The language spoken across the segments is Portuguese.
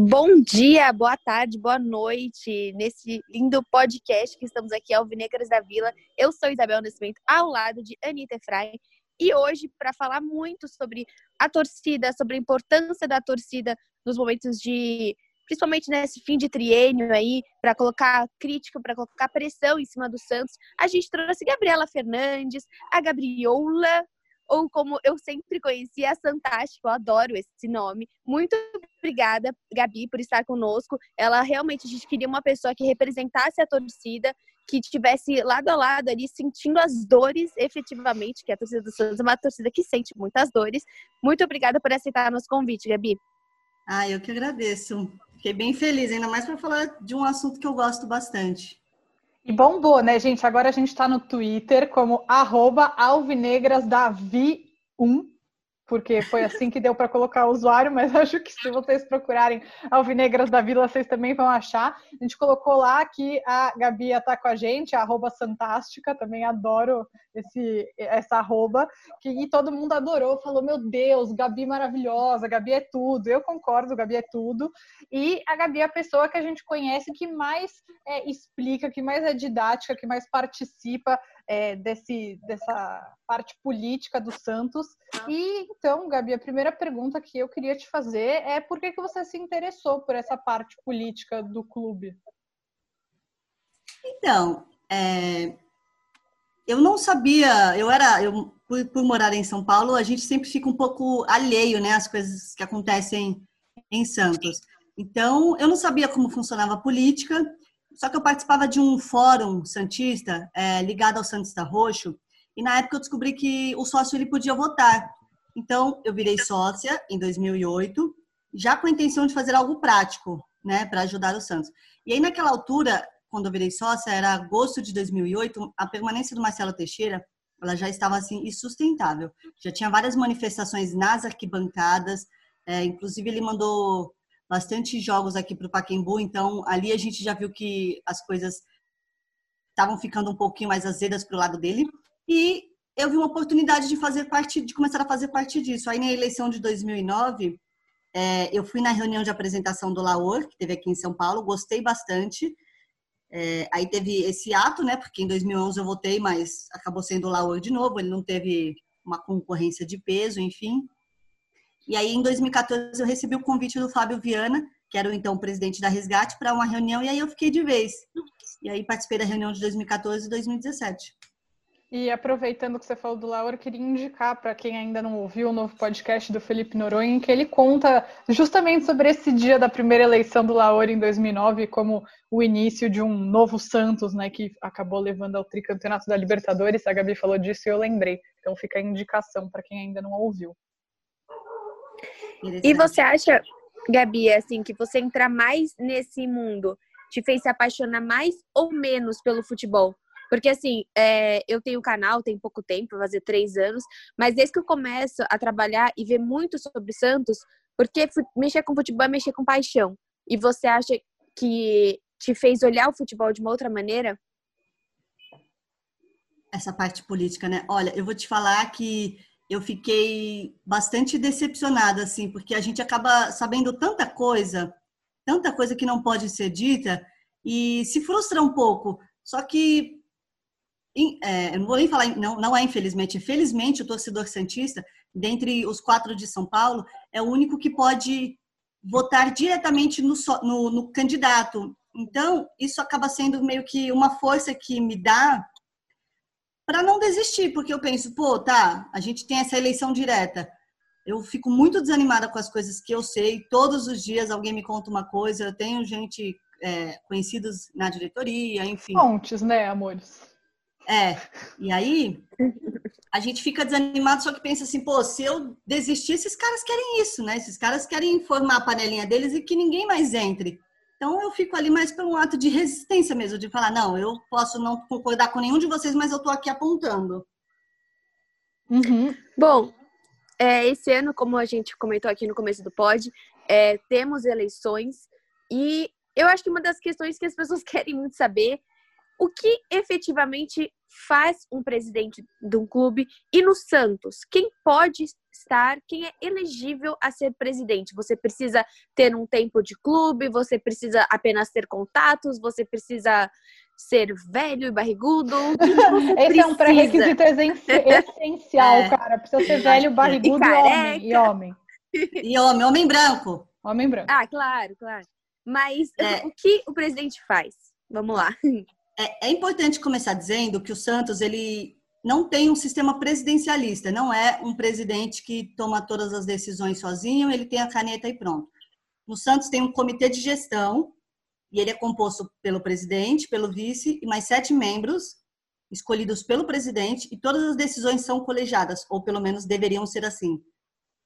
Bom dia, boa tarde, boa noite nesse lindo podcast que estamos aqui, Alvinegras da Vila. Eu sou Isabel Nascimento, ao lado de Anitta Efraim. E hoje, para falar muito sobre a torcida, sobre a importância da torcida nos momentos de. Principalmente nesse fim de triênio aí, para colocar crítica, para colocar pressão em cima do Santos, a gente trouxe Gabriela Fernandes, a Gabriola, ou como eu sempre conheci, a Fantástica, eu adoro esse nome. Muito obrigada, Gabi, por estar conosco. Ela realmente, a gente queria uma pessoa que representasse a torcida, que estivesse lado a lado ali, sentindo as dores efetivamente, que a torcida do Santos é uma torcida que sente muitas dores. Muito obrigada por aceitar nosso convite, Gabi. Ah, eu que agradeço. Fiquei bem feliz, ainda mais para falar de um assunto que eu gosto bastante. E bombou, né, gente? Agora a gente está no Twitter como alvinegrasdavi1 porque foi assim que deu para colocar o usuário, mas acho que se vocês procurarem Alvinegras da Vila, vocês também vão achar. A gente colocou lá que a Gabi está com a gente, a arroba Santástica, também adoro esse, essa arroba, que e todo mundo adorou, falou, meu Deus, Gabi maravilhosa, Gabi é tudo. Eu concordo, Gabi é tudo. E a Gabi é a pessoa que a gente conhece que mais é, explica, que mais é didática, que mais participa é, desse, dessa parte política do Santos. E então, Gabi, a primeira pergunta que eu queria te fazer é por que, que você se interessou por essa parte política do clube? Então, é, eu não sabia, eu era, eu, por, por, morar em São Paulo, a gente sempre fica um pouco alheio, né, às coisas que acontecem em Santos. Então, eu não sabia como funcionava a política, só que eu participava de um fórum santista é, ligado ao Santista Roxo e na época eu descobri que o sócio ele podia votar. Então eu virei sócia em 2008, já com a intenção de fazer algo prático, né, para ajudar o Santos. E aí naquela altura, quando eu virei sócia, era agosto de 2008, a permanência do Marcelo Teixeira ela já estava assim insustentável. Já tinha várias manifestações nas arquibancadas, é, inclusive ele mandou bastante jogos aqui para o Paquembu, então ali a gente já viu que as coisas estavam ficando um pouquinho mais azedas para o lado dele. E eu vi uma oportunidade de fazer parte, de começar a fazer parte disso. Aí na eleição de 2009, é, eu fui na reunião de apresentação do Laor, que teve aqui em São Paulo, gostei bastante. É, aí teve esse ato, né? Porque em 2011 eu votei, mas acabou sendo o Laor de novo. Ele não teve uma concorrência de peso, enfim. E aí, em 2014, eu recebi o convite do Fábio Viana, que era o então presidente da Resgate, para uma reunião, e aí eu fiquei de vez. E aí participei da reunião de 2014 e 2017. E aproveitando que você falou do Laura, eu queria indicar para quem ainda não ouviu o novo podcast do Felipe Noronha, em que ele conta justamente sobre esse dia da primeira eleição do Laura em 2009, como o início de um novo Santos, né, que acabou levando ao tricampeonato da Libertadores. A Gabi falou disso e eu lembrei. Então fica a indicação para quem ainda não ouviu. E você acha, Gabi, assim, que você entrar mais nesse mundo te fez se apaixonar mais ou menos pelo futebol? Porque, assim, é, eu tenho canal, tem pouco tempo, vai fazer três anos, mas desde que eu começo a trabalhar e ver muito sobre Santos, porque mexer com futebol é mexer com paixão. E você acha que te fez olhar o futebol de uma outra maneira? Essa parte política, né? Olha, eu vou te falar que eu fiquei bastante decepcionada, assim, porque a gente acaba sabendo tanta coisa, tanta coisa que não pode ser dita, e se frustra um pouco. Só que, é, eu não vou nem falar, não, não é infelizmente, felizmente o torcedor Santista, dentre os quatro de São Paulo, é o único que pode votar diretamente no, no, no candidato. Então, isso acaba sendo meio que uma força que me dá para não desistir, porque eu penso, pô, tá, a gente tem essa eleição direta. Eu fico muito desanimada com as coisas que eu sei. Todos os dias alguém me conta uma coisa. Eu tenho gente é, conhecidos na diretoria, enfim. Fontes, né, amores? É. E aí a gente fica desanimado, só que pensa assim, pô, se eu desistir, esses caras querem isso, né? Esses caras querem formar a panelinha deles e que ninguém mais entre. Então eu fico ali mais pelo ato de resistência mesmo, de falar, não, eu posso não concordar com nenhum de vocês, mas eu tô aqui apontando. Uhum. Bom, é, esse ano, como a gente comentou aqui no começo do pod, é, temos eleições e eu acho que uma das questões que as pessoas querem muito saber o que efetivamente faz um presidente de um clube e no Santos, quem pode estar, quem é elegível a ser presidente? Você precisa ter um tempo de clube, você precisa apenas ter contatos, você precisa ser velho e barrigudo. Esse precisa? é um pré-requisito essencial, é. cara. Precisa ser velho, barrigudo e, e homem. E homem. E homem, homem branco. Homem branco. Ah, claro, claro. Mas é. o que o presidente faz? Vamos lá. É, é importante começar dizendo que o Santos, ele não tem um sistema presidencialista, não é um presidente que toma todas as decisões sozinho, ele tem a caneta e pronto. No Santos tem um comitê de gestão, e ele é composto pelo presidente, pelo vice e mais sete membros escolhidos pelo presidente, e todas as decisões são colegiadas, ou pelo menos deveriam ser assim.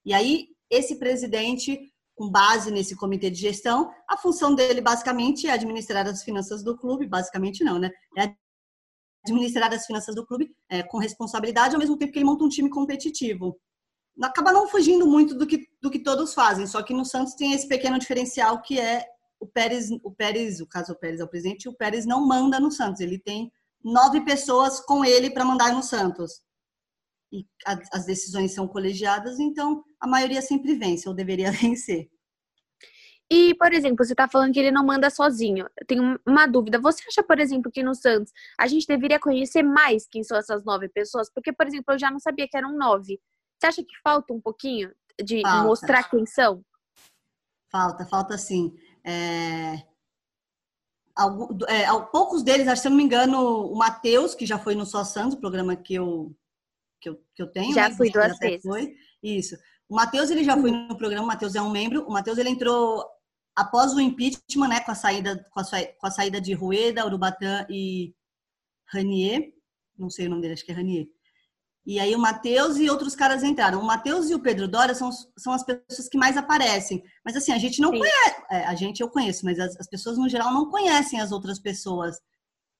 E aí, esse presidente com base nesse comitê de gestão, a função dele basicamente é administrar as finanças do clube, basicamente não, né? É administrar as finanças do clube é, com responsabilidade, ao mesmo tempo que ele monta um time competitivo. Acaba não fugindo muito do que, do que todos fazem, só que no Santos tem esse pequeno diferencial que é o Pérez, o Pérez, o caso o Pérez é o presidente, o Pérez não manda no Santos, ele tem nove pessoas com ele para mandar no Santos. E as decisões são colegiadas, então a maioria sempre vence, ou deveria vencer. E, por exemplo, você está falando que ele não manda sozinho. Eu tenho uma dúvida. Você acha, por exemplo, que no Santos a gente deveria conhecer mais quem são essas nove pessoas? Porque, por exemplo, eu já não sabia que eram nove. Você acha que falta um pouquinho de falta. mostrar quem são? Falta, falta sim. É... Algum, é, poucos deles, acho, se eu não me engano, o Matheus, que já foi no Só Santos, o programa que eu, que eu, que eu tenho. Já né? fui duas vezes. Foi. Isso. O Matheus, ele já foi no programa, o Matheus é um membro. O Matheus, ele entrou após o impeachment, né, com a saída, com a, com a saída de Rueda, Urubatã e Ranier, não sei o nome dele, acho que é Ranier. E aí o Matheus e outros caras entraram. O Matheus e o Pedro Dória são, são as pessoas que mais aparecem. Mas assim, a gente não Sim. conhece. É, a gente eu conheço, mas as, as, pessoas no geral não conhecem as outras pessoas.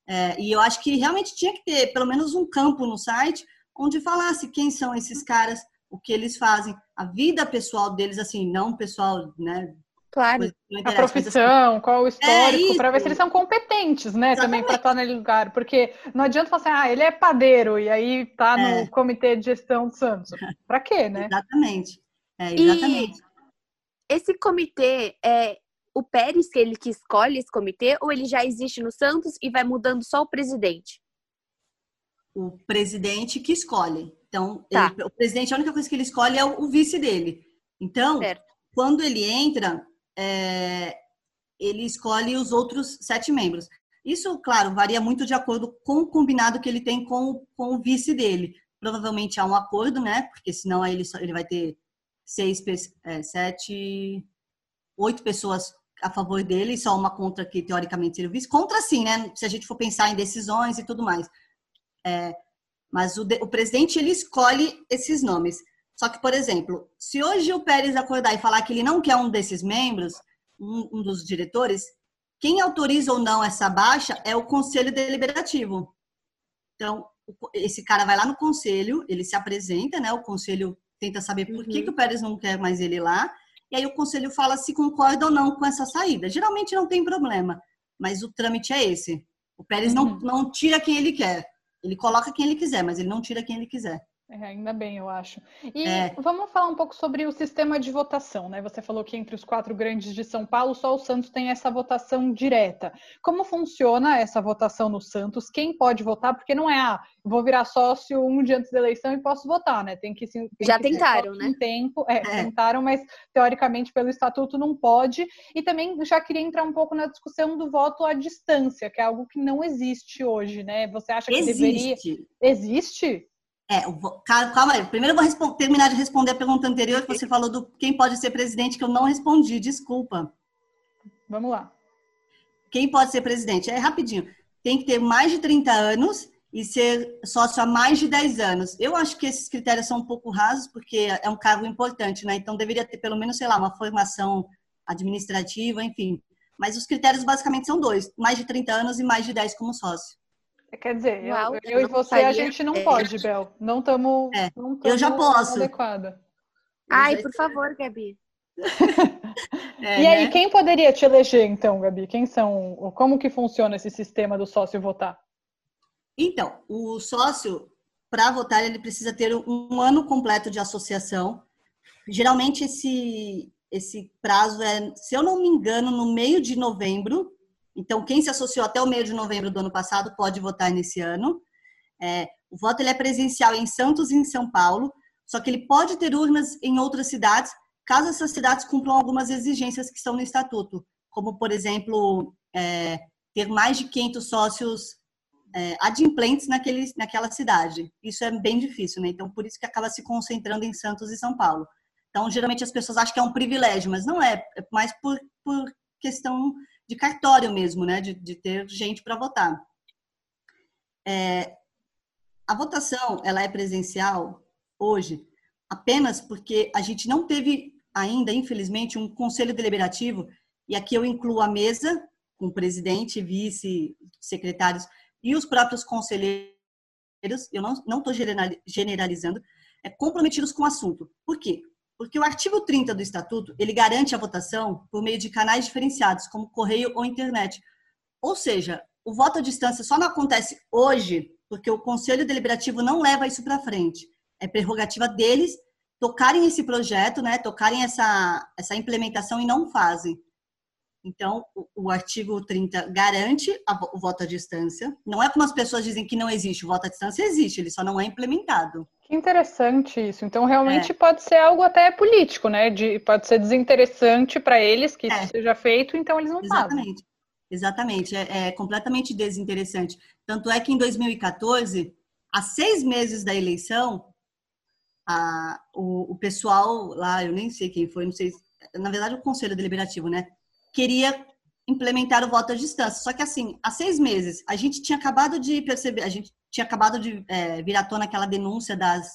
É, e eu acho que realmente tinha que ter pelo menos um campo no site onde falasse quem são esses caras, o que eles fazem, a vida pessoal deles, assim, não pessoal, né, Claro. A profissão, qual o histórico, é para ver se eles são competentes, né? Exatamente. Também para estar naquele lugar. Porque não adianta falar assim, ah, ele é padeiro e aí tá no é. comitê de gestão do Santos. Para quê, né? Exatamente. É, exatamente. E esse comitê, é o Pérez que ele que escolhe esse comitê ou ele já existe no Santos e vai mudando só o presidente? O presidente que escolhe. Então, tá. ele, o presidente, a única coisa que ele escolhe é o, o vice dele. Então, certo. quando ele entra, é, ele escolhe os outros sete membros. Isso, claro, varia muito de acordo com o combinado que ele tem com, com o vice dele. Provavelmente há um acordo, né? Porque senão aí ele, só, ele vai ter seis, é, sete, oito pessoas a favor dele, só uma contra que teoricamente seria o vice. Contra sim, né? Se a gente for pensar em decisões e tudo mais. É, mas o, o presidente ele escolhe esses nomes. Só que, por exemplo, se hoje o Pérez acordar e falar que ele não quer um desses membros, um, um dos diretores, quem autoriza ou não essa baixa é o conselho deliberativo. Então, esse cara vai lá no conselho, ele se apresenta, né? O conselho tenta saber por que, uhum. que o Pérez não quer mais ele lá, e aí o conselho fala se concorda ou não com essa saída. Geralmente não tem problema, mas o trâmite é esse. O Pérez uhum. não, não tira quem ele quer. Ele coloca quem ele quiser, mas ele não tira quem ele quiser. É, ainda bem, eu acho. E é. vamos falar um pouco sobre o sistema de votação, né? Você falou que entre os quatro grandes de São Paulo, só o Santos tem essa votação direta. Como funciona essa votação no Santos? Quem pode votar? Porque não é, ah, vou virar sócio um dia antes da eleição e posso votar, né? Tem que tem Já que tentaram, né? tempo, é, é, tentaram, mas teoricamente pelo estatuto não pode. E também já queria entrar um pouco na discussão do voto à distância, que é algo que não existe hoje, né? Você acha que existe. deveria Existe? É, calma aí. Primeiro eu vou terminar de responder a pergunta anterior que você falou do quem pode ser presidente, que eu não respondi, desculpa. Vamos lá. Quem pode ser presidente? É rapidinho. Tem que ter mais de 30 anos e ser sócio há mais de 10 anos. Eu acho que esses critérios são um pouco rasos, porque é um cargo importante, né? Então deveria ter pelo menos, sei lá, uma formação administrativa, enfim. Mas os critérios basicamente são dois: mais de 30 anos e mais de 10 como sócio. Quer dizer, Uau, eu, eu e você, a gente não é. pode, Bel. Não estamos. É, eu já posso. Adequada. Ai, por favor, Gabi. é, e aí, né? quem poderia te eleger, então, Gabi? Quem são? Como que funciona esse sistema do sócio votar? Então, o sócio, para votar, ele precisa ter um ano completo de associação. Geralmente, esse, esse prazo é, se eu não me engano, no meio de novembro. Então, quem se associou até o meio de novembro do ano passado pode votar nesse ano. É, o voto ele é presencial em Santos e em São Paulo, só que ele pode ter urnas em outras cidades, caso essas cidades cumpram algumas exigências que estão no estatuto, como, por exemplo, é, ter mais de 500 sócios é, adimplentes naquele, naquela cidade. Isso é bem difícil, né? Então, por isso que acaba se concentrando em Santos e São Paulo. Então, geralmente as pessoas acham que é um privilégio, mas não é, é mais por, por questão de cartório mesmo, né? De, de ter gente para votar. É, a votação, ela é presencial hoje apenas porque a gente não teve ainda, infelizmente, um conselho deliberativo, e aqui eu incluo a mesa, com presidente, vice, secretários e os próprios conselheiros, eu não estou generalizando, é, comprometidos com o assunto. Por quê? Porque o artigo 30 do Estatuto, ele garante a votação por meio de canais diferenciados, como correio ou internet. Ou seja, o voto à distância só não acontece hoje porque o Conselho Deliberativo não leva isso para frente. É prerrogativa deles tocarem esse projeto, né, tocarem essa, essa implementação e não fazem. Então, o, o artigo 30 garante a, o voto à distância. Não é como as pessoas dizem que não existe. O voto à distância existe, ele só não é implementado. Interessante isso. Então, realmente é. pode ser algo até político, né? De, pode ser desinteressante para eles que é. isso seja feito, então eles não Exatamente. fazem. Exatamente. É, é completamente desinteressante. Tanto é que em 2014, há seis meses da eleição, a, o, o pessoal lá, eu nem sei quem foi, não sei, na verdade o Conselho Deliberativo, né? Queria implementar o voto à distância. Só que assim, há seis meses, a gente tinha acabado de perceber, a gente tinha acabado de é, vir à tona aquela denúncia das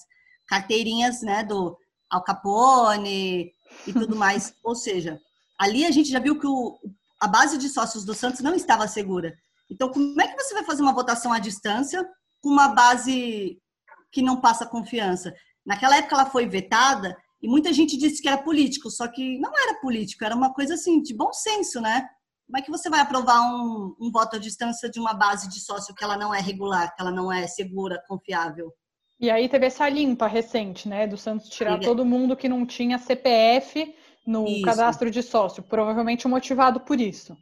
carteirinhas, né, do Al Capone e tudo mais. Ou seja, ali a gente já viu que o, a base de sócios do Santos não estava segura. Então, como é que você vai fazer uma votação à distância com uma base que não passa confiança? Naquela época ela foi vetada e muita gente disse que era político, só que não era político, era uma coisa assim de bom senso, né? Como é que você vai aprovar um, um voto à distância de uma base de sócio que ela não é regular, que ela não é segura, confiável? E aí teve essa limpa recente, né, do Santos tirar todo mundo que não tinha CPF no isso. cadastro de sócio, provavelmente motivado por isso.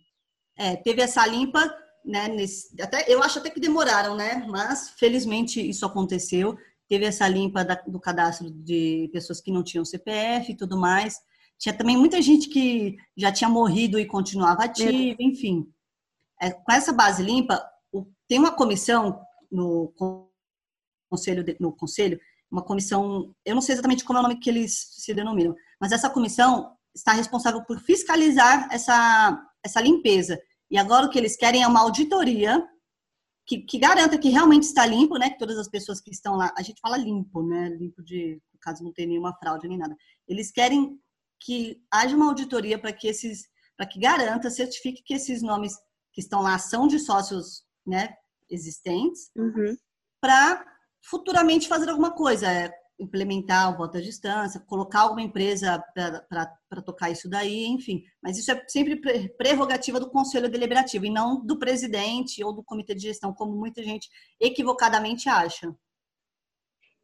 É, teve essa limpa, né, nesse, até, eu acho até que demoraram, né, mas felizmente isso aconteceu teve essa limpa da, do cadastro de pessoas que não tinham CPF e tudo mais. Tinha também muita gente que já tinha morrido e continuava ativa, enfim. É, com essa base limpa, o, tem uma comissão no conselho, no conselho, uma comissão, eu não sei exatamente como é o nome que eles se denominam, mas essa comissão está responsável por fiscalizar essa, essa limpeza. E agora o que eles querem é uma auditoria que, que, garanta que realmente está limpo, né? Que todas as pessoas que estão lá, a gente fala limpo, né? Limpo de, no caso não tem nenhuma fraude nem nada. Eles querem que haja uma auditoria para que esses, para que garanta, certifique que esses nomes que estão lá são de sócios, né? Existentes, uhum. para futuramente fazer alguma coisa. É, implementar o voto à distância, colocar alguma empresa para tocar isso daí, enfim. Mas isso é sempre prerrogativa do Conselho Deliberativo e não do presidente ou do Comitê de Gestão, como muita gente equivocadamente acha.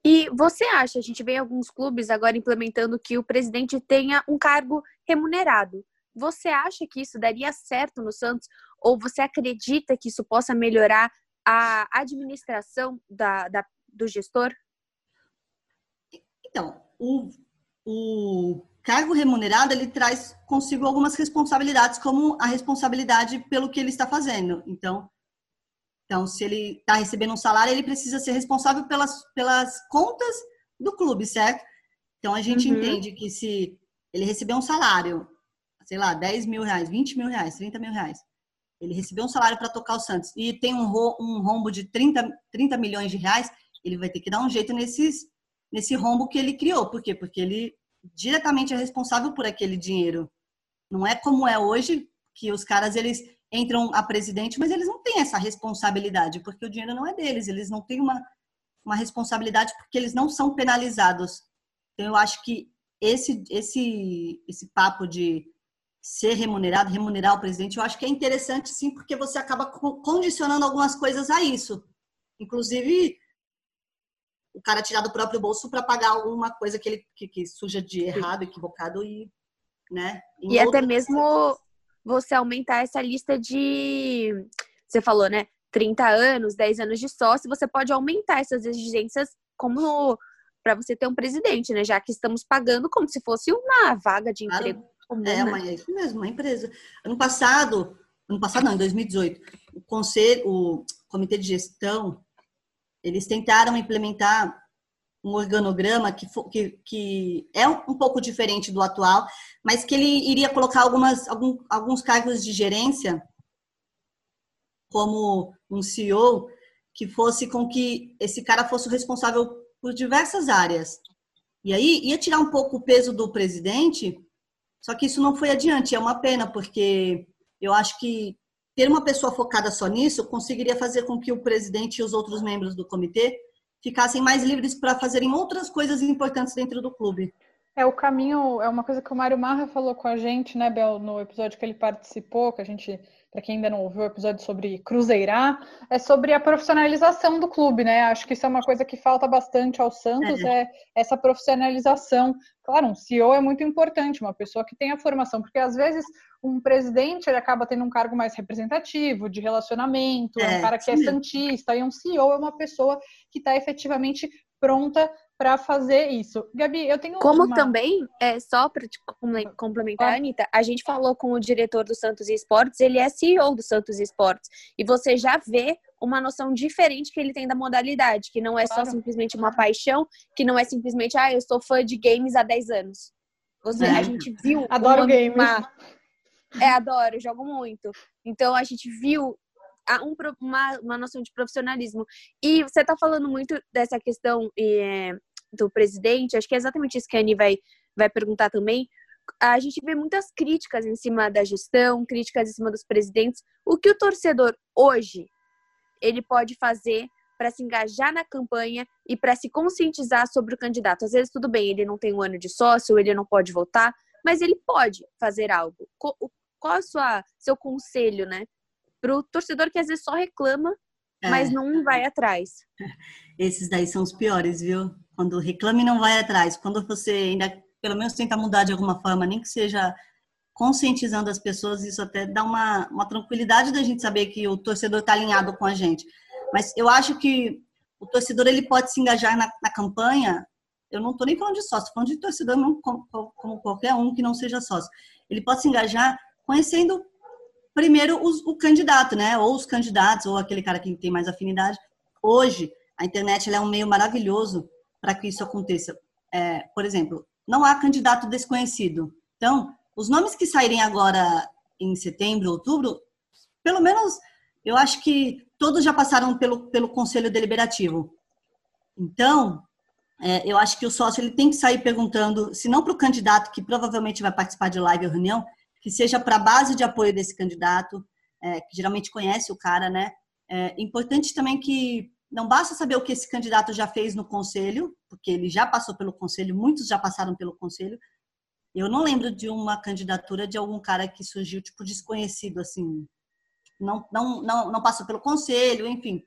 E você acha, a gente vê alguns clubes agora implementando que o presidente tenha um cargo remunerado. Você acha que isso daria certo no Santos? Ou você acredita que isso possa melhorar a administração da, da do gestor? Então, o, o cargo remunerado ele traz consigo algumas responsabilidades, como a responsabilidade pelo que ele está fazendo. Então, então se ele está recebendo um salário, ele precisa ser responsável pelas, pelas contas do clube, certo? Então, a gente uhum. entende que se ele receber um salário, sei lá, 10 mil reais, 20 mil reais, 30 mil reais, ele recebeu um salário para tocar o Santos e tem um, um rombo de 30, 30 milhões de reais, ele vai ter que dar um jeito nesses nesse rombo que ele criou. Por quê? Porque ele diretamente é responsável por aquele dinheiro. Não é como é hoje, que os caras eles entram a presidente, mas eles não têm essa responsabilidade, porque o dinheiro não é deles, eles não têm uma, uma responsabilidade porque eles não são penalizados. Então eu acho que esse, esse, esse papo de ser remunerado, remunerar o presidente, eu acho que é interessante sim, porque você acaba condicionando algumas coisas a isso. Inclusive, o cara tirar do próprio bolso para pagar alguma coisa que ele que, que suja de errado, equivocado e, né? E até mesmo você aumentar essa lista de, você falou, né? 30 anos, 10 anos de sócio, você pode aumentar essas exigências como para você ter um presidente, né? Já que estamos pagando como se fosse uma vaga de emprego. Claro. Comum, é, né? é isso mesmo, uma empresa. Ano passado, ano passado não, em 2018, o conselho, o comitê de gestão, eles tentaram implementar um organograma que, que, que é um pouco diferente do atual, mas que ele iria colocar algumas, algum, alguns cargos de gerência, como um CEO, que fosse com que esse cara fosse responsável por diversas áreas. E aí ia tirar um pouco o peso do presidente, só que isso não foi adiante. É uma pena, porque eu acho que ter uma pessoa focada só nisso conseguiria fazer com que o presidente e os outros membros do comitê ficassem mais livres para fazerem outras coisas importantes dentro do clube. É, o caminho é uma coisa que o Mário Marra falou com a gente, né, Bel, no episódio que ele participou, que a gente para quem ainda não ouviu o episódio sobre Cruzeirar, é sobre a profissionalização do clube, né? Acho que isso é uma coisa que falta bastante ao Santos, é, é essa profissionalização. Claro, um CEO é muito importante, uma pessoa que tem a formação, porque às vezes um presidente ele acaba tendo um cargo mais representativo, de relacionamento, é, é um cara que é santista, e um CEO é uma pessoa que está efetivamente pronta para fazer isso. Gabi, eu tenho Como uma... também, é, só para complementar, ah. Anitta, a gente falou com o diretor do Santos Esportes, ele é CEO do Santos Esportes, e você já vê uma noção diferente que ele tem da modalidade, que não é claro. só simplesmente uma paixão, que não é simplesmente, ah, eu sou fã de games há 10 anos. Você, é. A gente viu. Adoro uma, games. Uma... É, adoro, jogo muito. Então a gente viu um, uma, uma noção de profissionalismo. E você está falando muito dessa questão é, do presidente, acho que é exatamente isso que a Annie vai, vai perguntar também. A gente vê muitas críticas em cima da gestão, críticas em cima dos presidentes. O que o torcedor hoje ele pode fazer para se engajar na campanha e para se conscientizar sobre o candidato? Às vezes tudo bem, ele não tem um ano de sócio, ele não pode votar, mas ele pode fazer algo. Qual é o seu conselho, né, para o torcedor que às vezes só reclama, é. mas não vai atrás? Esses daí são os piores, viu? Quando reclama e não vai atrás. Quando você ainda, pelo menos, tenta mudar de alguma forma, nem que seja conscientizando as pessoas, isso até dá uma, uma tranquilidade da gente saber que o torcedor está alinhado com a gente. Mas eu acho que o torcedor ele pode se engajar na, na campanha. Eu não estou nem falando de sócio, estou falando de torcedor não, como, como, qualquer um que não seja sócio. Ele pode se engajar conhecendo primeiro os, o candidato, né? Ou os candidatos, ou aquele cara que tem mais afinidade. Hoje, a internet é um meio maravilhoso para que isso aconteça. É, por exemplo, não há candidato desconhecido. Então, os nomes que saírem agora em setembro, outubro, pelo menos eu acho que todos já passaram pelo, pelo conselho deliberativo. Então, é, eu acho que o sócio ele tem que sair perguntando, se não para o candidato que provavelmente vai participar de live ou reunião, que seja para a base de apoio desse candidato, é, que geralmente conhece o cara, né? É importante também que não basta saber o que esse candidato já fez no conselho, porque ele já passou pelo conselho, muitos já passaram pelo conselho. Eu não lembro de uma candidatura de algum cara que surgiu tipo desconhecido assim, não não não, não passou pelo conselho, enfim.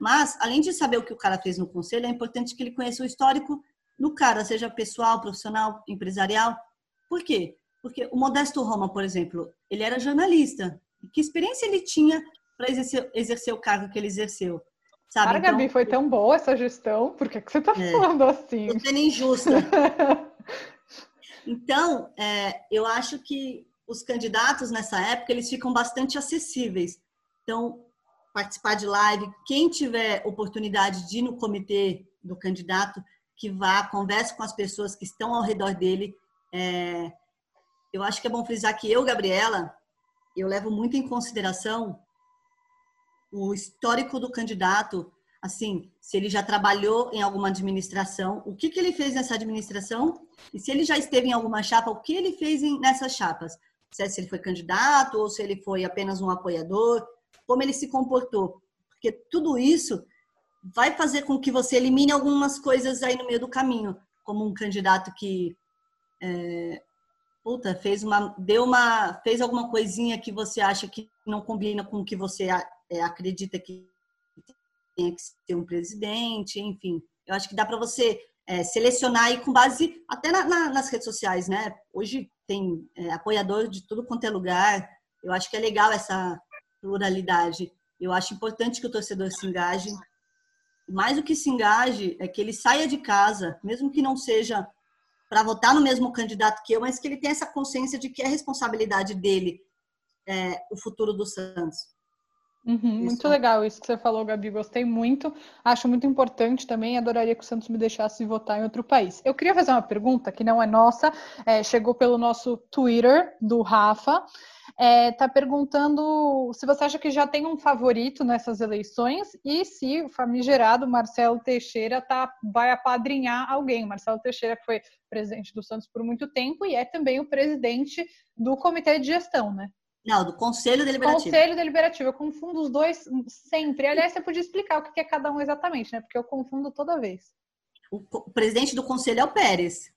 Mas além de saber o que o cara fez no conselho, é importante que ele conheça o histórico do cara, seja pessoal, profissional, empresarial. Por quê? Porque o Modesto Roma, por exemplo, ele era jornalista. Que experiência ele tinha para exercer, exercer o cargo que ele exerceu? Sabe? Cara, então, Gabi, foi tão boa essa gestão, por que, que você tá é, falando assim? Tô sendo injusta. então, é, eu acho que os candidatos nessa época, eles ficam bastante acessíveis. Então, participar de live, quem tiver oportunidade de ir no comitê do candidato, que vá, converse com as pessoas que estão ao redor dele. É, eu acho que é bom frisar que eu, Gabriela, eu levo muito em consideração o histórico do candidato, assim, se ele já trabalhou em alguma administração, o que, que ele fez nessa administração e se ele já esteve em alguma chapa, o que ele fez nessas chapas. Se, é, se ele foi candidato ou se ele foi apenas um apoiador, como ele se comportou. Porque tudo isso vai fazer com que você elimine algumas coisas aí no meio do caminho, como um candidato que é, puta, fez uma, deu uma, fez alguma coisinha que você acha que não combina com o que você é, acredita que tem que ser um presidente, enfim. Eu acho que dá para você é, selecionar aí com base até na, na, nas redes sociais, né? Hoje tem é, apoiador de tudo quanto é lugar. Eu acho que é legal essa pluralidade. Eu acho importante que o torcedor se engaje. Mais do que se engaje, é que ele saia de casa, mesmo que não seja para votar no mesmo candidato que eu, mas que ele tenha essa consciência de que é responsabilidade dele é, o futuro do Santos. Uhum, muito legal isso que você falou, Gabi. Gostei muito. Acho muito importante também. Adoraria que o Santos me deixasse votar em outro país. Eu queria fazer uma pergunta que não é nossa, é, chegou pelo nosso Twitter do Rafa. Está é, perguntando se você acha que já tem um favorito nessas eleições e se o famigerado Marcelo Teixeira tá, vai apadrinhar alguém. Marcelo Teixeira que foi presidente do Santos por muito tempo e é também o presidente do comitê de gestão, né? Não, do Conselho Deliberativo. Conselho Deliberativo. Eu confundo os dois sempre. Aliás, você podia explicar o que é cada um exatamente, né? Porque eu confundo toda vez. O presidente do Conselho é o Pérez.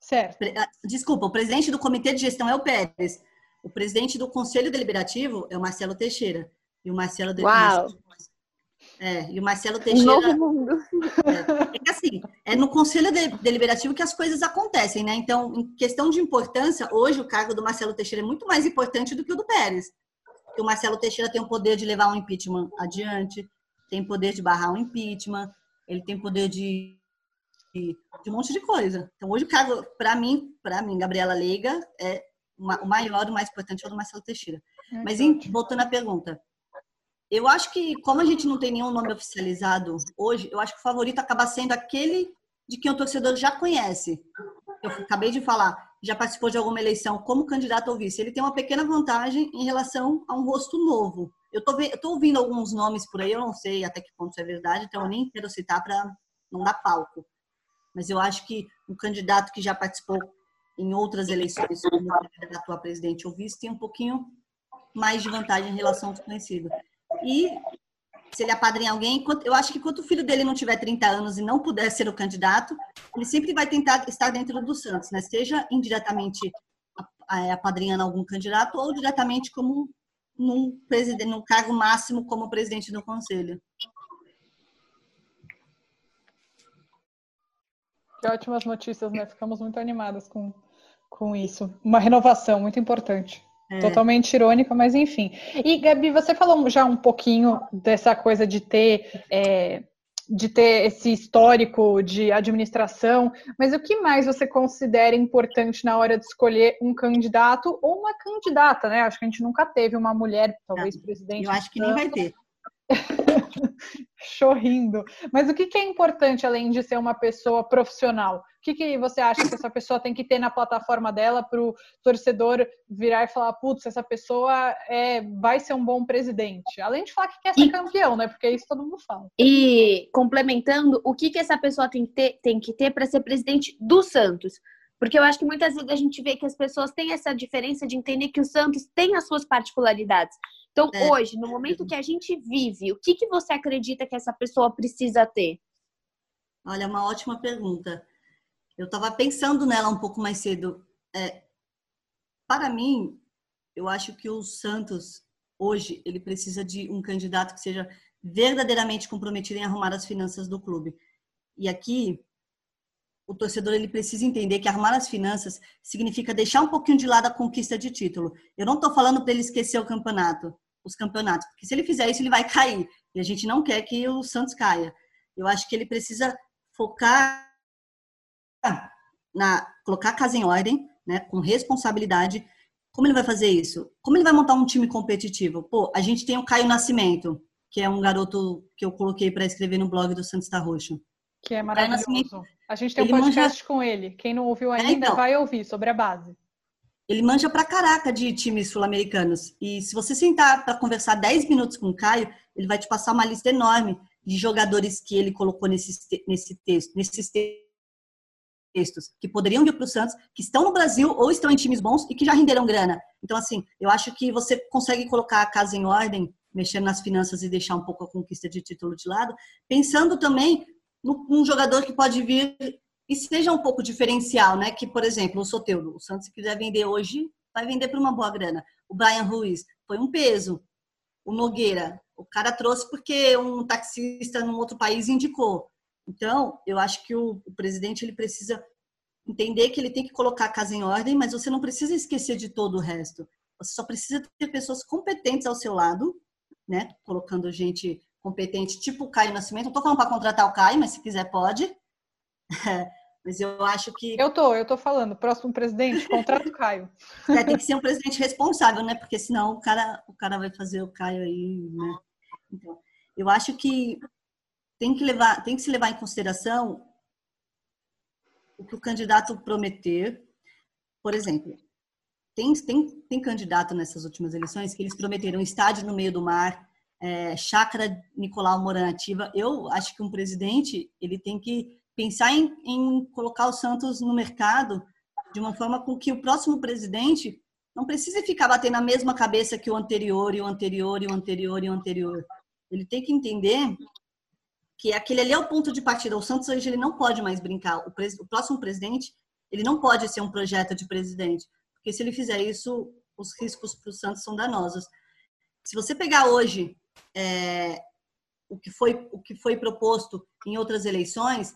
Certo. Ah, desculpa, o presidente do Comitê de Gestão é o Pérez. O presidente do Conselho Deliberativo é o Marcelo Teixeira. E o Marcelo Uau. É, e o Marcelo Teixeira. Um novo mundo. É, é que assim, é no Conselho Deliberativo que as coisas acontecem, né? Então, em questão de importância, hoje o cargo do Marcelo Teixeira é muito mais importante do que o do Pérez. Porque o Marcelo Teixeira tem o poder de levar um impeachment adiante, tem poder de barrar um impeachment, ele tem poder de, de, de um monte de coisa. Então, hoje o cargo, para mim, para mim, Gabriela Leiga, é o maior, o mais importante é o do Marcelo Teixeira. É Mas, em, voltando à pergunta, eu acho que, como a gente não tem nenhum nome oficializado hoje, eu acho que o favorito acaba sendo aquele de quem o torcedor já conhece. Eu acabei de falar, já participou de alguma eleição como candidato ou vice. Ele tem uma pequena vantagem em relação a um rosto novo. Eu estou ouvindo alguns nomes por aí, eu não sei até que ponto isso é verdade, então eu nem quero citar para não dar palco. Mas eu acho que um candidato que já participou em outras eleições como candidato a presidente ou vice tem um pouquinho mais de vantagem em relação ao desconhecido. E se ele apadrinha alguém, eu acho que enquanto o filho dele não tiver 30 anos e não puder ser o candidato, ele sempre vai tentar estar dentro do Santos, né? Seja indiretamente apadrinhando algum candidato ou diretamente como num, presidente, cargo máximo como presidente do conselho. Que ótimas notícias, né? Ficamos muito animadas com, com isso. Uma renovação muito importante. É. Totalmente irônica, mas enfim. E, Gabi, você falou já um pouquinho dessa coisa de ter. É, de ter esse histórico de administração, mas o que mais você considera importante na hora de escolher um candidato ou uma candidata, né? Acho que a gente nunca teve uma mulher, talvez, presidente. Eu acho que nem vai ter. Chorrindo. Mas o que, que, é importante além de ser uma pessoa profissional? O que, que você acha que essa pessoa tem que ter na plataforma dela para o torcedor virar e falar, putz, essa pessoa é, vai ser um bom presidente? Além de falar que quer ser e, campeão, né? Porque isso todo mundo fala. E complementando, o que, que essa pessoa tem que ter, tem que ter para ser presidente do Santos? Porque eu acho que muitas vezes a gente vê que as pessoas têm essa diferença de entender que o Santos tem as suas particularidades. Então, é. hoje, no momento que a gente vive, o que, que você acredita que essa pessoa precisa ter? Olha, uma ótima pergunta. Eu estava pensando nela um pouco mais cedo. É, para mim, eu acho que o Santos, hoje, ele precisa de um candidato que seja verdadeiramente comprometido em arrumar as finanças do clube. E aqui, o torcedor ele precisa entender que arrumar as finanças significa deixar um pouquinho de lado a conquista de título. Eu não estou falando para ele esquecer o campeonato os campeonatos. Porque se ele fizer isso, ele vai cair. E a gente não quer que o Santos caia. Eu acho que ele precisa focar na colocar a casa em ordem, né, com responsabilidade. Como ele vai fazer isso? Como ele vai montar um time competitivo? Pô, a gente tem o Caio Nascimento, que é um garoto que eu coloquei para escrever no blog do Santos da Roxa. Que é maravilhoso. A gente tem um podcast manja... com ele. Quem não ouviu é, ainda, é, então, vai ouvir sobre a base ele manja pra caraca de times sul-americanos. E se você sentar para conversar 10 minutos com o Caio, ele vai te passar uma lista enorme de jogadores que ele colocou nesse, nesse texto, nesses textos, que poderiam vir para o Santos, que estão no Brasil ou estão em times bons e que já renderam grana. Então, assim, eu acho que você consegue colocar a casa em ordem, mexendo nas finanças e deixar um pouco a conquista de título de lado, pensando também num jogador que pode vir e seja um pouco diferencial, né? Que, por exemplo, o Soteudo, o Santos, se quiser vender hoje, vai vender por uma boa grana. O Brian Ruiz foi um peso. O Nogueira, o cara trouxe porque um taxista num outro país indicou. Então, eu acho que o, o presidente ele precisa entender que ele tem que colocar a casa em ordem, mas você não precisa esquecer de todo o resto. Você só precisa ter pessoas competentes ao seu lado, né? Colocando gente competente, tipo o Caio Nascimento. Não tô falando para contratar o Caio, mas se quiser pode. Mas eu acho que. Eu tô, eu tô falando. Próximo presidente, contrato Caio. É, tem que ser um presidente responsável, né? Porque senão o cara, o cara vai fazer o Caio aí, né? Então, eu acho que tem que levar, tem que se levar em consideração o que o candidato prometer. Por exemplo, tem, tem, tem candidato nessas últimas eleições que eles prometeram estádio no meio do mar, é, chácara Nicolau Moran ativa. Eu acho que um presidente ele tem que pensar em, em colocar o Santos no mercado de uma forma com que o próximo presidente não precise ficar batendo na mesma cabeça que o anterior e o anterior e o anterior e o anterior. Ele tem que entender que aquele ali é o ponto de partida. O Santos hoje ele não pode mais brincar. O, pres, o próximo presidente ele não pode ser um projeto de presidente, porque se ele fizer isso, os riscos para o Santos são danosos. Se você pegar hoje é, o que foi o que foi proposto em outras eleições,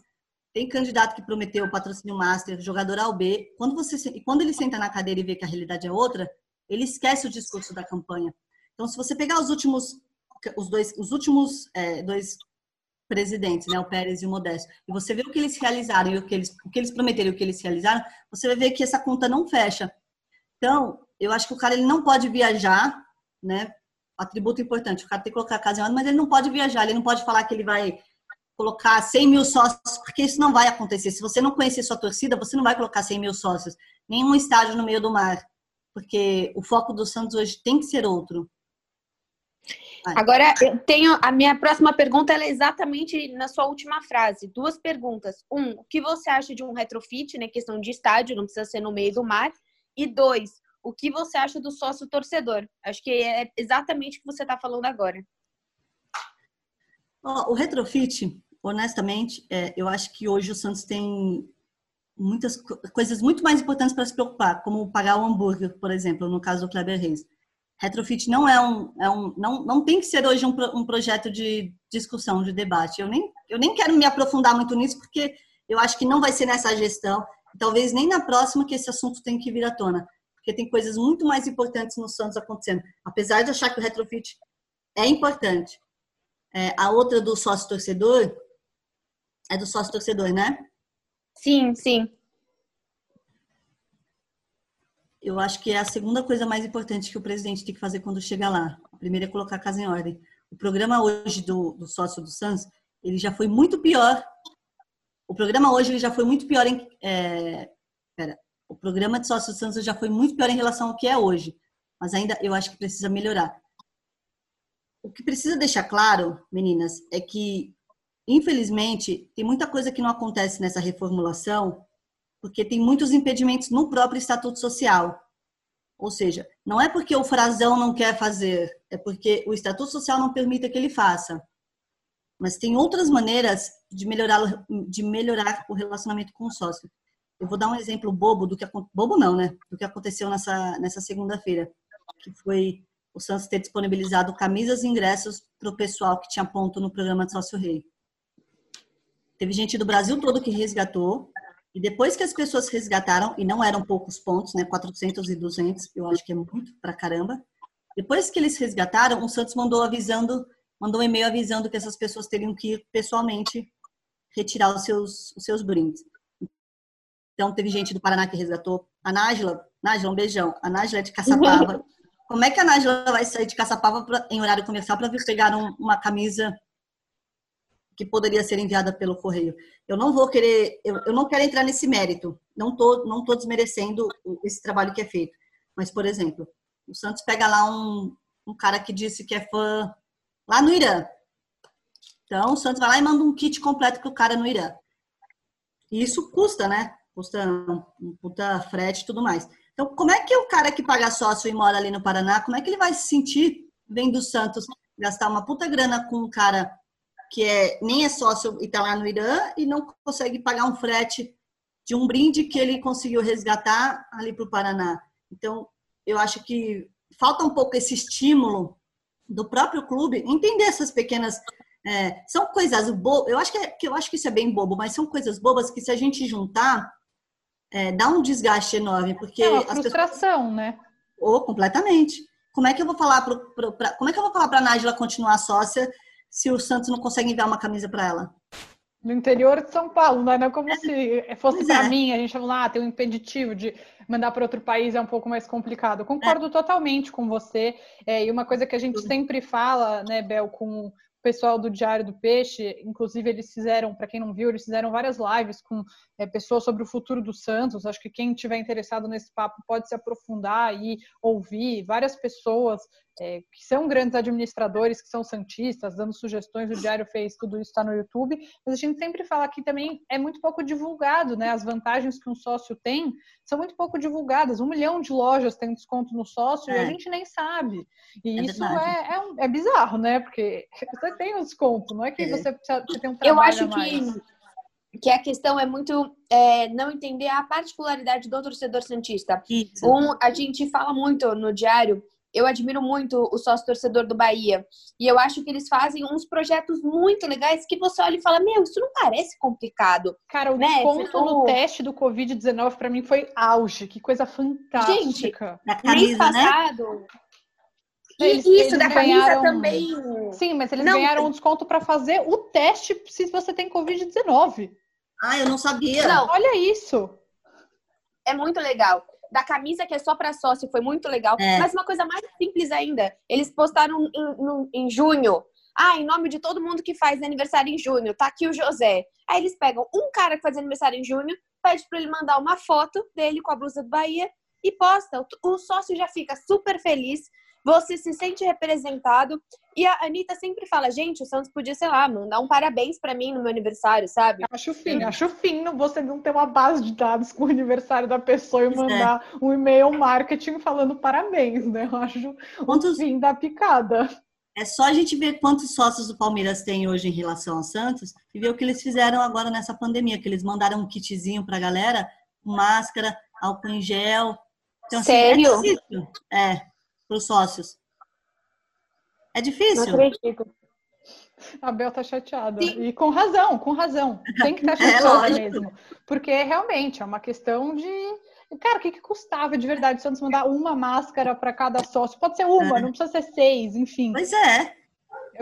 tem candidato que prometeu o patrocínio master, jogador ao B. Quando você quando ele senta na cadeira e vê que a realidade é outra, ele esquece o discurso da campanha. Então, se você pegar os últimos os dois os últimos é, dois presidentes, né, o Pérez e o Modesto, e você vê o que eles realizaram e o que eles o que eles prometeram e o que eles realizaram, você vai ver que essa conta não fecha. Então, eu acho que o cara ele não pode viajar, né? Atributo importante, o cara tem que colocar a casa em ordem, mas ele não pode viajar, ele não pode falar que ele vai colocar 100 mil sócios, porque isso não vai acontecer. Se você não conhecer sua torcida, você não vai colocar 100 mil sócios, nenhum estádio no meio do mar, porque o foco do Santos hoje tem que ser outro. Agora, eu tenho a minha próxima pergunta, é exatamente na sua última frase. Duas perguntas. Um, o que você acha de um retrofit, né? Questão de estádio, não precisa ser no meio do mar. E dois, o que você acha do sócio torcedor? Acho que é exatamente o que você está falando agora. O retrofit, honestamente, é, eu acho que hoje o Santos tem muitas coisas muito mais importantes para se preocupar, como pagar o hambúrguer, por exemplo, no caso do Kleber Reis. Retrofit não é um, é um não, não tem que ser hoje um, um projeto de discussão, de debate. Eu nem, eu nem quero me aprofundar muito nisso, porque eu acho que não vai ser nessa gestão, talvez nem na próxima que esse assunto tem que vir à tona, porque tem coisas muito mais importantes no Santos acontecendo. Apesar de achar que o retrofit é importante. É, a outra do sócio torcedor, é do sócio torcedor, né? Sim, sim. Eu acho que é a segunda coisa mais importante que o presidente tem que fazer quando chega lá. A primeira é colocar a casa em ordem. O programa hoje do, do sócio do Santos, ele já foi muito pior. O programa hoje ele já foi muito pior em. É, o programa de sócio do Santos já foi muito pior em relação ao que é hoje. Mas ainda eu acho que precisa melhorar. O que precisa deixar claro, meninas, é que Infelizmente, tem muita coisa que não acontece nessa reformulação, porque tem muitos impedimentos no próprio estatuto social. Ou seja, não é porque o frasão não quer fazer, é porque o estatuto social não permite que ele faça. Mas tem outras maneiras de melhorar, de melhorar o relacionamento com o sócio. Eu vou dar um exemplo bobo do que bobo não, né? Do que aconteceu nessa nessa segunda-feira, que foi o Santos ter disponibilizado camisas e ingressos para o pessoal que tinha ponto no programa de sócio rei. Teve gente do Brasil todo que resgatou. E depois que as pessoas resgataram, e não eram poucos pontos, né? 400 e 200, eu acho que é muito pra caramba. Depois que eles resgataram, o Santos mandou avisando, mandou um e-mail avisando que essas pessoas teriam que ir pessoalmente retirar os seus, os seus brindes. Então, teve gente do Paraná que resgatou. A Nájila, Nájila, um beijão. A Nájila é de Caçapava. Como é que a Nájila vai sair de Caçapava pra, em horário comercial para vir pegar um, uma camisa que poderia ser enviada pelo correio. Eu não vou querer, eu, eu não quero entrar nesse mérito. Não tô, não tô desmerecendo esse trabalho que é feito. Mas, por exemplo, o Santos pega lá um, um cara que disse que é fã lá no Irã. Então, o Santos vai lá e manda um kit completo para o cara no Irã. E isso custa, né? Custa um puta frete e tudo mais. Então, como é que o cara que paga sócio e mora ali no Paraná, como é que ele vai se sentir vendo o Santos gastar uma puta grana com um cara que é, nem é sócio e está lá no Irã e não consegue pagar um frete de um brinde que ele conseguiu resgatar ali para o Paraná. Então, eu acho que falta um pouco esse estímulo do próprio clube entender essas pequenas é, são coisas bobas. Eu acho que, é, que eu acho que isso é bem bobo, mas são coisas bobas que se a gente juntar é, dá um desgaste enorme, porque é uma frustração, pessoas... né? Ou oh, completamente. Como é que eu vou falar para como é que eu vou falar para a Nájila continuar sócia se o Santos não consegue enviar uma camisa para ela? No interior de São Paulo, não é como é. se fosse para é. mim, a gente falou, ah, tem um impeditivo de mandar para outro país é um pouco mais complicado. concordo é. totalmente com você. É, e uma coisa que a gente sempre fala, né, Bel, com pessoal do Diário do Peixe, inclusive eles fizeram, para quem não viu, eles fizeram várias lives com é, pessoas sobre o futuro do Santos. Acho que quem tiver interessado nesse papo pode se aprofundar e ouvir várias pessoas é, que são grandes administradores, que são santistas, dando sugestões. O Diário fez tudo isso, está no YouTube. Mas a gente sempre fala que também é muito pouco divulgado, né? As vantagens que um sócio tem são muito pouco divulgadas. Um milhão de lojas tem desconto no sócio é. e a é. gente nem sabe. E é isso é, é, um, é, bizarro, né? Porque você tem um desconto, não é que é. você, precisa, você tem um trabalho Eu acho mais. que que a questão é muito é, não entender a particularidade do torcedor santista. Um, a gente fala muito no diário eu admiro muito o sócio torcedor do Bahia. E eu acho que eles fazem uns projetos muito legais que você olha e fala: Meu, isso não parece complicado. Cara, o né? desconto no teste do Covid-19 para mim foi auge. Que coisa fantástica. Gente, mês né? passado. Né? Eles, isso, eles da ganharam... camisa também. Sim, mas eles não, ganharam um desconto para fazer o teste se você tem Covid-19. Ah, eu não sabia. Não, olha isso. É muito legal da camisa que é só para sócio foi muito legal. É. Mas uma coisa mais simples ainda, eles postaram em, em, em, junho. Ah, em nome de todo mundo que faz aniversário em junho, tá aqui o José. Aí eles pegam um cara que faz aniversário em junho, pede para ele mandar uma foto dele com a blusa do Bahia e posta. O, o sócio já fica super feliz você se sente representado. E a Anitta sempre fala, gente, o Santos podia, sei lá, mandar um parabéns para mim no meu aniversário, sabe? Acho fino, acho fino você não ter uma base de dados com o aniversário da pessoa e é. mandar é. um e-mail marketing falando parabéns, né? Eu acho quantos... o fim da picada. É só a gente ver quantos sócios o Palmeiras tem hoje em relação ao Santos e ver o que eles fizeram agora nessa pandemia, que eles mandaram um kitzinho pra galera, máscara, álcool em gel. Então, assim, Sério? É, é para os sócios. É difícil. Não acredito. A Bel tá chateada. Sim. E com razão, com razão. Tem que estar tá chateada é mesmo. Porque realmente é uma questão de. Cara, o que, que custava de verdade se Santos mandar uma máscara para cada sócio? Pode ser uma, é. não precisa ser seis, enfim. Pois é.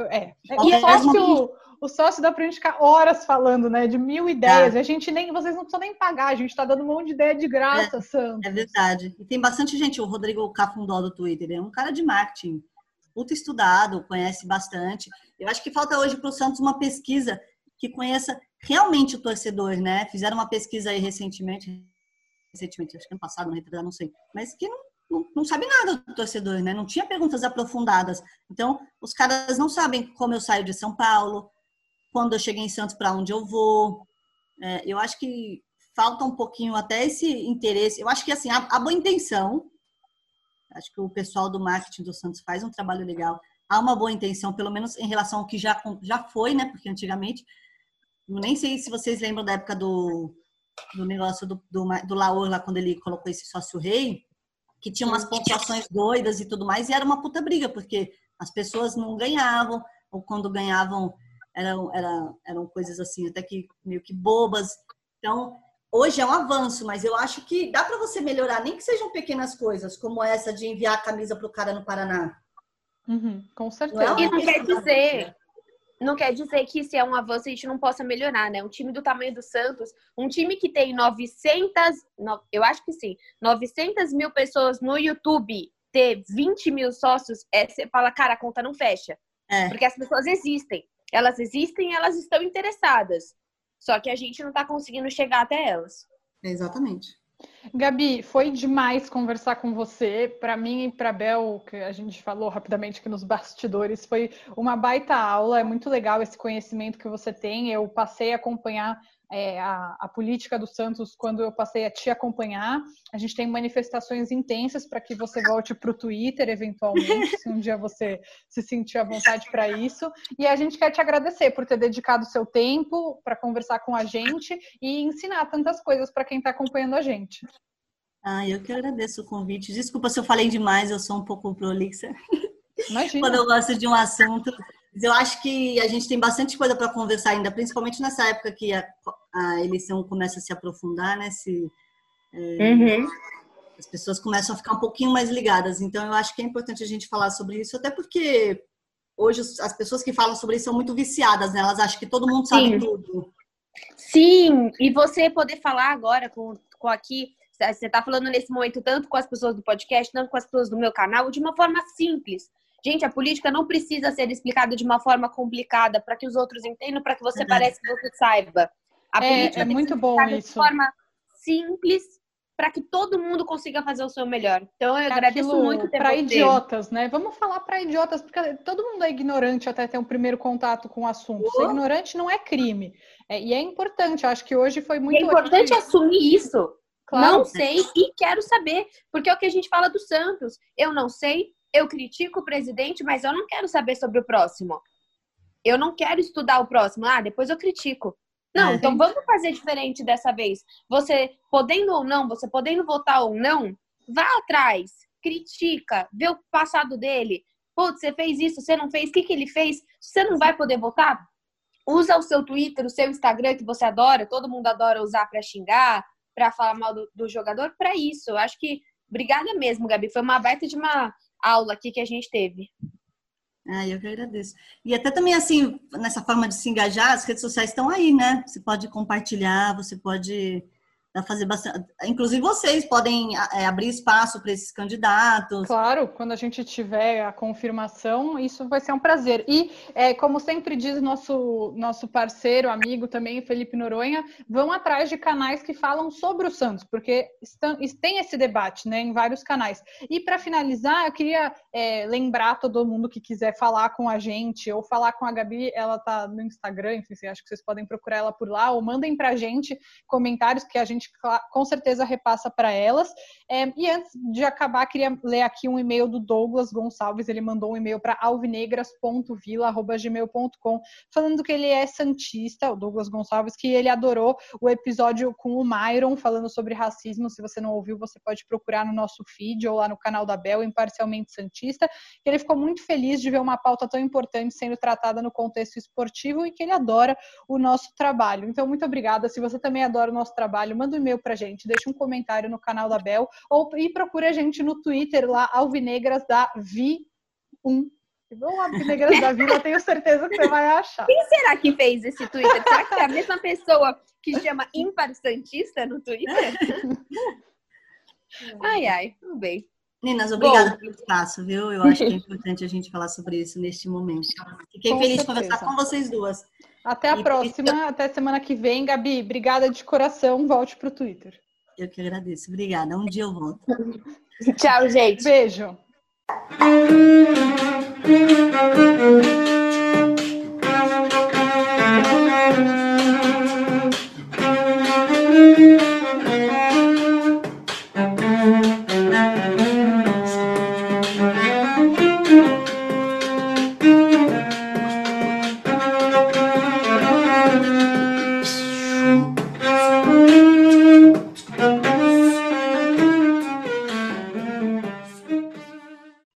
É. E é sócio, o sócio dá pra gente ficar horas falando, né? De mil ideias. É. A gente nem, vocês não precisam nem pagar, a gente tá dando um monte de ideia de graça, é, Santos. É verdade. E tem bastante gente, o Rodrigo Cafundó do Twitter, é um cara de marketing, muito estudado, conhece bastante. Eu acho que falta hoje para o Santos uma pesquisa que conheça realmente o torcedor, né? Fizeram uma pesquisa aí recentemente, recentemente, acho que ano passado, não, não sei, mas que não, não, sabe nada do torcedor, né? Não tinha perguntas aprofundadas. Então, os caras não sabem como eu saio de São Paulo, quando eu cheguei em Santos para onde eu vou. É, eu acho que falta um pouquinho até esse interesse. Eu acho que assim, a, a, boa intenção, acho que o pessoal do marketing do Santos faz um trabalho legal. Há uma boa intenção, pelo menos em relação ao que já, já foi, né? Porque antigamente, nem sei se vocês lembram da época do, do negócio do, do, do Laor, lá quando ele colocou esse sócio rei, que tinha umas pontuações doidas e tudo mais, e era uma puta briga, porque as pessoas não ganhavam, ou quando ganhavam eram, eram, eram coisas assim, até que meio que bobas. Então, hoje é um avanço, mas eu acho que dá para você melhorar, nem que sejam pequenas coisas, como essa de enviar a camisa para o cara no Paraná. Uhum, com certeza. Não é e não quer dizer, não quer dizer que se é um avanço a gente não possa melhorar, né? Um time do tamanho do Santos, um time que tem 900, eu acho que sim, 900 mil pessoas no YouTube, ter 20 mil sócios, é, você fala, cara, a conta não fecha. É. Porque as pessoas existem. Elas existem, elas estão interessadas. Só que a gente não está conseguindo chegar até elas. Exatamente. Gabi, foi demais conversar com você. Para mim e para Bel, que a gente falou rapidamente aqui nos bastidores, foi uma baita aula. É muito legal esse conhecimento que você tem. Eu passei a acompanhar é, a, a, política do Santos quando eu passei a te acompanhar. A gente tem manifestações intensas para que você volte para o Twitter, eventualmente, se um dia você se sentir à vontade para isso. E a gente quer te agradecer por ter dedicado o seu tempo para conversar com a gente e ensinar tantas coisas para quem está acompanhando a gente. Ah, eu que agradeço o convite. Desculpa se eu falei demais, eu sou um pouco prolixa. Imagina. Quando eu gosto de um assunto. Eu acho que a gente tem bastante coisa para conversar ainda, principalmente nessa época que a, a, eleição começa a se aprofundar, né? Se, é, uhum. As pessoas começam a ficar um pouquinho mais ligadas. Então, eu acho que é importante a gente falar sobre isso, até porque hoje as pessoas que falam sobre isso são muito viciadas, né? Elas acham que todo mundo sabe Sim. tudo. Sim, e você poder falar agora com, com aqui, você está falando nesse momento tanto com as pessoas do podcast, tanto com as pessoas do meu canal, de uma forma simples. Gente, a política não precisa ser explicada de uma forma complicada para que os outros entendam, para que você pareça que você saiba. A é, política é muito bom isso. de forma simples para que todo mundo consiga fazer o seu melhor. Então eu agradeço muito para idiotas, né? Vamos falar para idiotas, porque todo mundo é ignorante até ter um primeiro contato com o assunto. Ser ignorante não é crime. É, e é importante, eu acho que hoje foi muito. E é importante assumir isso. Claro. Não sei e quero saber, porque é o que a gente fala do Santos. Eu não sei, eu critico o presidente, mas eu não quero saber sobre o próximo. Eu não quero estudar o próximo. Ah, depois eu critico. Não, é. então vamos fazer diferente dessa vez. Você podendo ou não, você podendo votar ou não, vá atrás, critica, vê o passado dele. Putz, você fez isso, você não fez, o que, que ele fez? Você não vai poder votar? Usa o seu Twitter, o seu Instagram que você adora, todo mundo adora usar para xingar, para falar mal do, do jogador, para isso. Eu acho que obrigada mesmo, Gabi. Foi uma baita de uma aula aqui que a gente teve. Ah, eu que agradeço. E até também, assim, nessa forma de se engajar, as redes sociais estão aí, né? Você pode compartilhar, você pode fazer bastante. Inclusive, vocês podem é, abrir espaço para esses candidatos. Claro, quando a gente tiver a confirmação, isso vai ser um prazer. E, é, como sempre diz nosso, nosso parceiro, amigo também, Felipe Noronha, vão atrás de canais que falam sobre o Santos, porque estão, tem esse debate né, em vários canais. E, para finalizar, eu queria é, lembrar todo mundo que quiser falar com a gente ou falar com a Gabi, ela está no Instagram, enfim, acho que vocês podem procurar ela por lá, ou mandem para a gente comentários que a gente gente com certeza repassa para elas. É, e antes de acabar, queria ler aqui um e-mail do Douglas Gonçalves. Ele mandou um e-mail para alvinegras.vila.gmail.com falando que ele é santista, o Douglas Gonçalves, que ele adorou o episódio com o Myron falando sobre racismo. Se você não ouviu, você pode procurar no nosso feed ou lá no canal da Bel, Imparcialmente Santista. Que ele ficou muito feliz de ver uma pauta tão importante sendo tratada no contexto esportivo e que ele adora o nosso trabalho. Então, muito obrigada. Se você também adora o nosso trabalho, manda um e-mail pra gente, deixa um comentário no canal da Bel ou e procure a gente no Twitter lá, Alvinegras da Vi1. Ou Alvinegras da Vila, tenho certeza que você vai achar. Quem será que fez esse Twitter? Será que é a mesma pessoa que chama Impar Santista no Twitter? ai, ai, tudo bem. Meninas, obrigada Bom, pelo espaço, viu? Eu acho que é importante a gente falar sobre isso neste momento. Fiquei com feliz certeza. de conversar com vocês duas. Até a e, próxima, e... até semana que vem. Gabi, obrigada de coração. Volte para o Twitter. Eu que agradeço. Obrigada. Um dia eu volto. Tchau, gente. Beijo.